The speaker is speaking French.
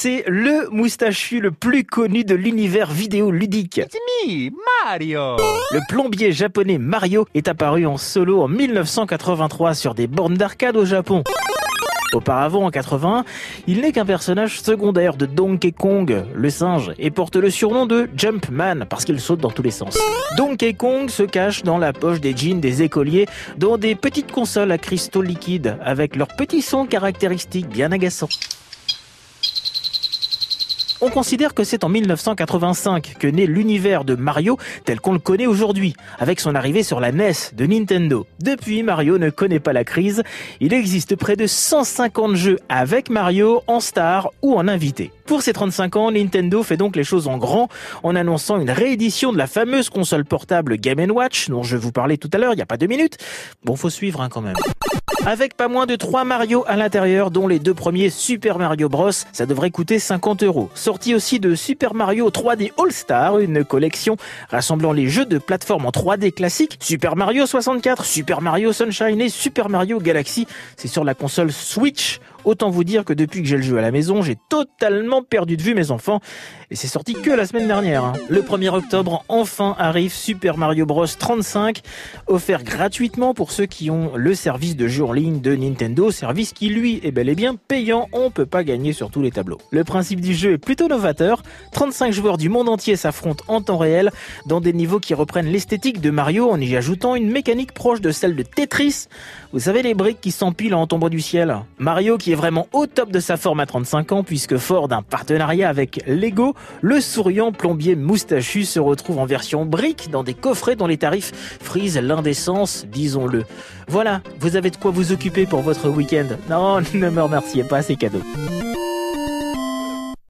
c'est le moustachu le plus connu de l'univers vidéo ludique. It's me, Mario. Le plombier japonais Mario est apparu en solo en 1983 sur des bornes d'arcade au Japon. Auparavant, en 81, il n'est qu'un personnage secondaire de Donkey Kong, le singe, et porte le surnom de Jumpman parce qu'il saute dans tous les sens. Donkey Kong se cache dans la poche des jeans des écoliers dans des petites consoles à cristaux liquides avec leurs petits sons caractéristiques bien agaçants. On considère que c'est en 1985 que naît l'univers de Mario tel qu'on le connaît aujourd'hui, avec son arrivée sur la NES de Nintendo. Depuis, Mario ne connaît pas la crise. Il existe près de 150 jeux avec Mario en star ou en invité. Pour ses 35 ans, Nintendo fait donc les choses en grand en annonçant une réédition de la fameuse console portable Game Watch dont je vous parlais tout à l'heure il n'y a pas deux minutes. Bon, faut suivre hein, quand même avec pas moins de 3 Mario à l'intérieur, dont les deux premiers Super Mario Bros. Ça devrait coûter 50 euros. Sortie aussi de Super Mario 3D All Star, une collection rassemblant les jeux de plateforme en 3D classiques, Super Mario 64, Super Mario Sunshine et Super Mario Galaxy. C'est sur la console Switch. Autant vous dire que depuis que j'ai le jeu à la maison, j'ai totalement perdu de vue mes enfants. Et c'est sorti que la semaine dernière. hein. Le 1er octobre, enfin arrive Super Mario Bros 35, offert gratuitement pour ceux qui ont le service de jeu en ligne de Nintendo, service qui lui est bel et bien payant, on peut pas gagner sur tous les tableaux. Le principe du jeu est novateur, 35 joueurs du monde entier s'affrontent en temps réel dans des niveaux qui reprennent l'esthétique de Mario en y ajoutant une mécanique proche de celle de Tetris. Vous savez les briques qui s'empilent en tombant du ciel Mario qui est vraiment au top de sa forme à 35 ans puisque fort d'un partenariat avec Lego, le souriant plombier moustachu se retrouve en version brique dans des coffrets dont les tarifs frisent l'indécence, disons-le. Voilà, vous avez de quoi vous occuper pour votre week-end. Non, ne me remerciez pas, c'est cadeau.